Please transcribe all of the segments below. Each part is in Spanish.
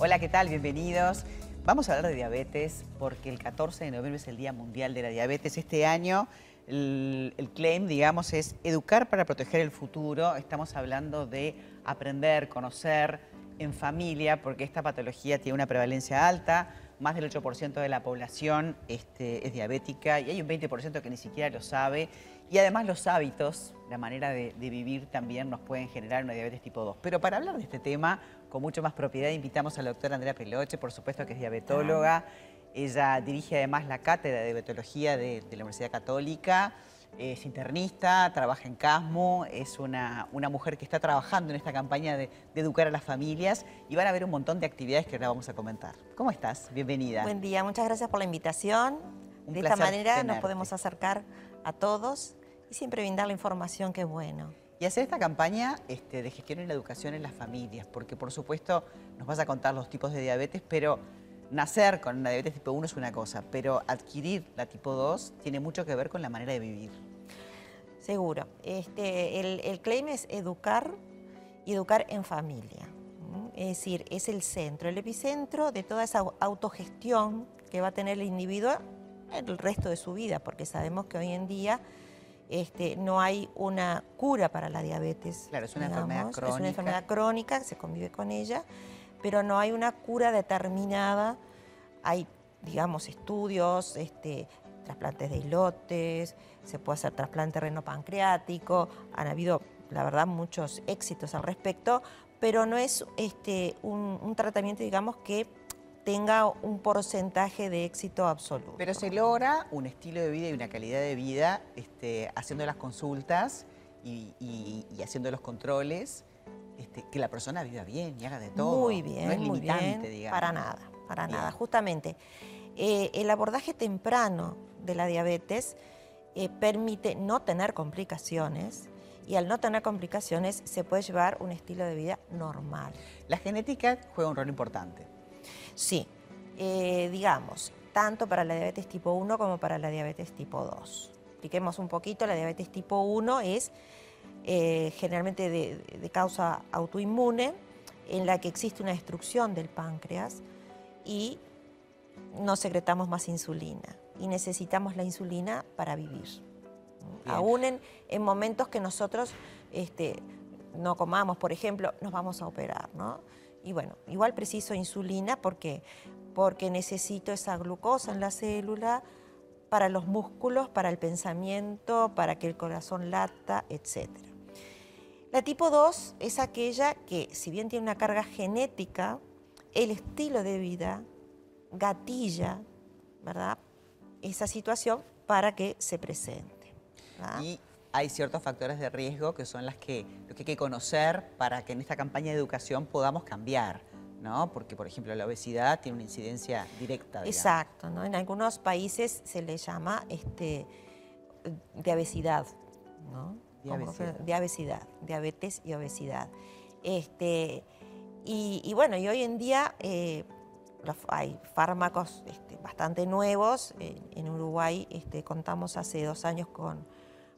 Hola, ¿qué tal? Bienvenidos. Vamos a hablar de diabetes porque el 14 de noviembre es el Día Mundial de la Diabetes. Este año el, claim, digamos, es educar para proteger el futuro. Estamos hablando de aprender, conocer en familia, porque esta patología tiene una prevalencia alta. Más del 8% de la población este, es diabética y hay un 20% que ni siquiera lo sabe. Y además los hábitos, la manera de, vivir también nos pueden generar una diabetes tipo 2. Pero para hablar de este tema con mucho más propiedad invitamos a la doctora Andrea Peloche, por supuesto que es diabetóloga. Ella dirige además la cátedra de diabetología de, de la Universidad Católica, es internista, trabaja en CASMO, es una, una, mujer que está trabajando en esta campaña de, de, educar a las familias y van a ver un montón de actividades que ahora vamos a comentar. ¿Cómo estás? Bienvenida. Buen día, muchas gracias por la invitación. Un de esta manera tenerte. nos podemos acercar a todos y siempre brindar la información que es bueno. Y hacer esta campaña este, de gestión en la educación en las familias, porque por supuesto nos vas a contar los tipos de diabetes, pero nacer con una diabetes tipo 1 es una cosa, pero adquirir la tipo 2 tiene mucho que ver con la manera de vivir. Seguro. Este, el, el claim es educar y educar en familia. Es decir, es el centro, el epicentro de toda esa autogestión que va a tener el individuo el resto de su vida, porque sabemos que hoy en día este, no hay una cura para la diabetes. Claro, es una digamos. enfermedad crónica. Es una enfermedad crónica, se convive con ella, pero no hay una cura determinada. Hay, digamos, estudios, este, trasplantes de islotes, se puede hacer trasplante renopancreático, han habido, la verdad, muchos éxitos al respecto, pero no es este, un, un tratamiento, digamos, que tenga un porcentaje de éxito absoluto. Pero se logra un estilo de vida y una calidad de vida este, haciendo las consultas y, y, y haciendo los controles, este, que la persona viva bien y haga de todo. Muy bien, no es muy limitante, bien. digamos. Para nada, para Bien. nada. Justamente, eh, el abordaje temprano de la diabetes eh, permite no tener complicaciones y al no tener complicaciones se puede llevar un estilo de vida normal. La genética juega un rol importante. Sí, eh, digamos, tanto para la diabetes tipo 1 como para la diabetes tipo 2. Expliquemos un poquito, la diabetes tipo 1 es eh, generalmente de, de, causa autoinmune, en la que existe una destrucción del páncreas y no secretamos más insulina y necesitamos la insulina para vivir. Bien. Aún en, en, momentos que nosotros este, no comamos, por ejemplo, nos vamos a operar, ¿no? Y bueno, igual preciso insulina porque, porque necesito esa glucosa en la célula para los músculos, para el pensamiento, para que el corazón lata, etc. La tipo 2 es aquella que, si bien tiene una carga genética, el estilo de vida gatilla, ¿verdad? Esa situación para que se presente. ¿verdad? Hay ciertos factores de riesgo que son las que, lo que hay que conocer para que en esta campaña de educación podamos cambiar. ¿no? Porque, por ejemplo, la obesidad tiene una incidencia directa. Digamos. Exacto, ¿no? En algunos países se le llama este, diabesidad, ¿no? Diabesidad. diabesidad, diabetes y obesidad. Este, y, y, bueno, y hoy en día eh, hay fármacos este, bastante nuevos. En, en Uruguay este, contamos hace dos años con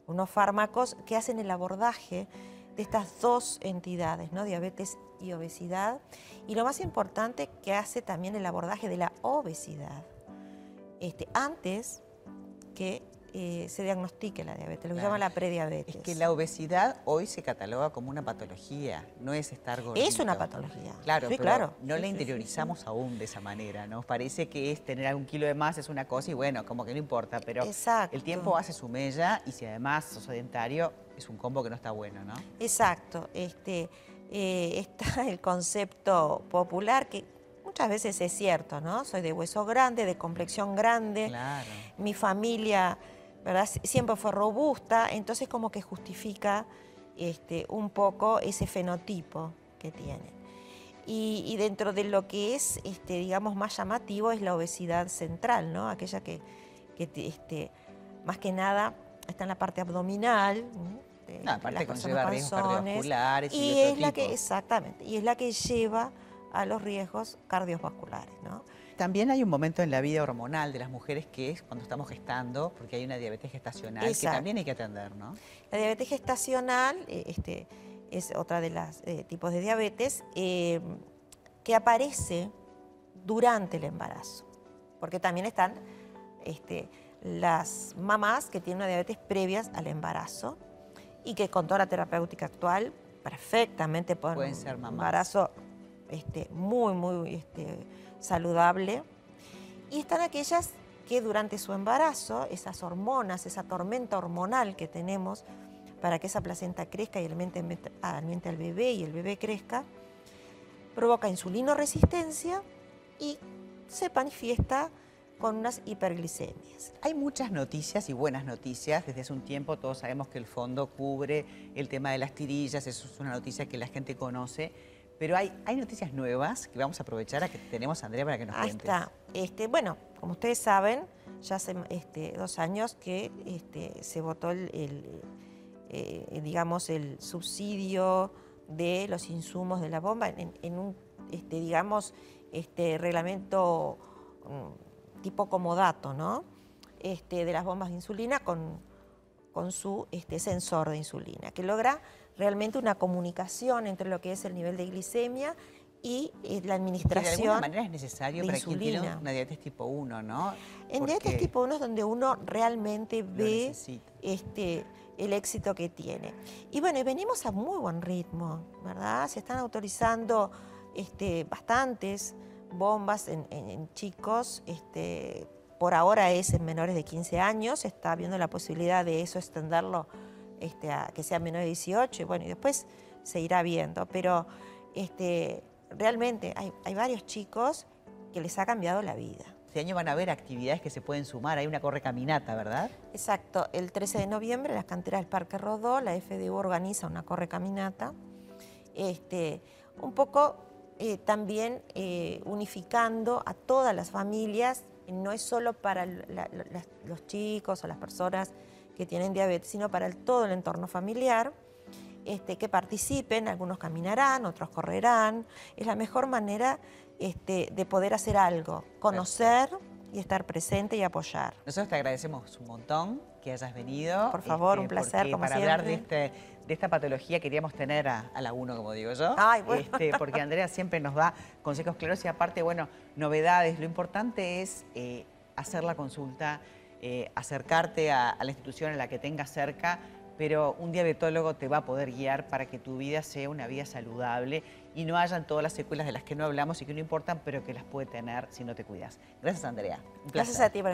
unos fármacos que hacen el abordaje de estas dos entidades, ¿no? diabetes y obesidad. Y lo más importante, que hace también el abordaje de la obesidad, este, antes que eh, se diagnostique la diabetes, lo que Claro. se llama la prediabetes. Es que la obesidad hoy se cataloga como una patología, no es estar gordito. Es una patología. Claro, Sí, pero claro. no Sí, la sí, interiorizamos aún de esa manera, ¿no? Parece que es tener algún kilo de más es una cosa y bueno, como que no importa, pero Exacto. el tiempo hace su mella y si además sos sedentario, es un combo que no está bueno, ¿no? Exacto. Este, eh, está el concepto popular que muchas veces es cierto, ¿no? Soy de hueso grande, de complexión grande. Claro. mi familia ¿verdad? Sie- siempre fue robusta, entonces como que justifica este, un poco ese fenotipo que tienen. Y, y dentro de lo que es, este, digamos, más llamativo es la obesidad central, ¿no? Aquella que, que te- este, más que nada está en la parte abdominal. de No, aparte conlleva riesgos cardiovasculares y, es la que, exactamente, y es la que lleva a los riesgos cardiovasculares, ¿no? También hay un momento en la vida hormonal de las mujeres que es cuando estamos gestando, porque hay una diabetes gestacional que también hay que atender, ¿no? La diabetes gestacional eh, este, es otra de los tipos de diabetes. eh, que aparece durante el embarazo, porque también están este, las mamás que tienen una diabetes previas al embarazo y que con toda la terapéutica actual perfectamente pueden, ser mamás. embarazo este, muy, muy este, saludable. Y están aquellas que durante su embarazo, esas hormonas, esa tormenta hormonal que tenemos para que esa placenta crezca y alimente, alimente al bebé y el bebé crezca, provoca insulinoresistencia y se manifiesta con unas hiperglicemias. Hay muchas noticias y buenas noticias. Desde hace un tiempo todos sabemos que el fondo cubre el tema de las tirillas, eso es una noticia que la gente conoce. Pero hay, hay noticias nuevas que vamos a aprovechar a que tenemos a Andrea para que nos cuentes. Ahí está. Este, bueno, como ustedes saben, ya hace este, dos años que este, se votó el, eh, digamos, el subsidio de los insumos de la bomba en, un, este, digamos, este, reglamento mm, tipo comodato, ¿no? Este, de las bombas de insulina con, con su este, sensor de insulina, que logra realmente una comunicación entre lo que es el nivel de glicemia y eh, la administración. de alguna manera es necesario para quien tiene una diabetes tipo 1, ¿no? En diabetes tipo 1 es donde uno realmente ve este, el éxito que tiene. Y bueno, y venimos a muy buen ritmo, ¿verdad? Se están autorizando este, bastantes bombas en, chicos. Este, por ahora es en menores de 15 años, está viendo la posibilidad de eso extenderlo este, a que sean menores de 18, y bueno, y después se irá viendo. Pero este, realmente hay, hay varios chicos que les ha cambiado la vida. Este año van a haber actividades que se pueden sumar, hay una correcaminata, ¿verdad? Exacto, el 13 de noviembre las canteras del Parque Rodó, la FDU organiza una correcaminata, este, un poco eh, también eh, unificando a todas las familias, no es solo para los chicos o las personas que tienen diabetes, sino para todo el entorno familiar, este, que participen, algunos caminarán, otros correrán, es la mejor manera este, de poder hacer algo, conocer y estar presente y apoyar. Nosotros te agradecemos un montón que hayas venido. Por favor, un este, placer, como para hablar de, este, de esta patología queríamos tener a, la uno, como digo yo. Ay, bueno. Este, porque Andrea siempre nos da consejos claros y aparte, bueno, novedades. Lo importante es eh, hacer la consulta, eh, acercarte a, a la institución en la que tengas cerca pero un diabetólogo te va a poder guiar para que tu vida sea una vida saludable y no hayan todas las secuelas de las que no hablamos y que no importan, pero que las puede tener si no te cuidas. Gracias, Andrea. Gracias a ti.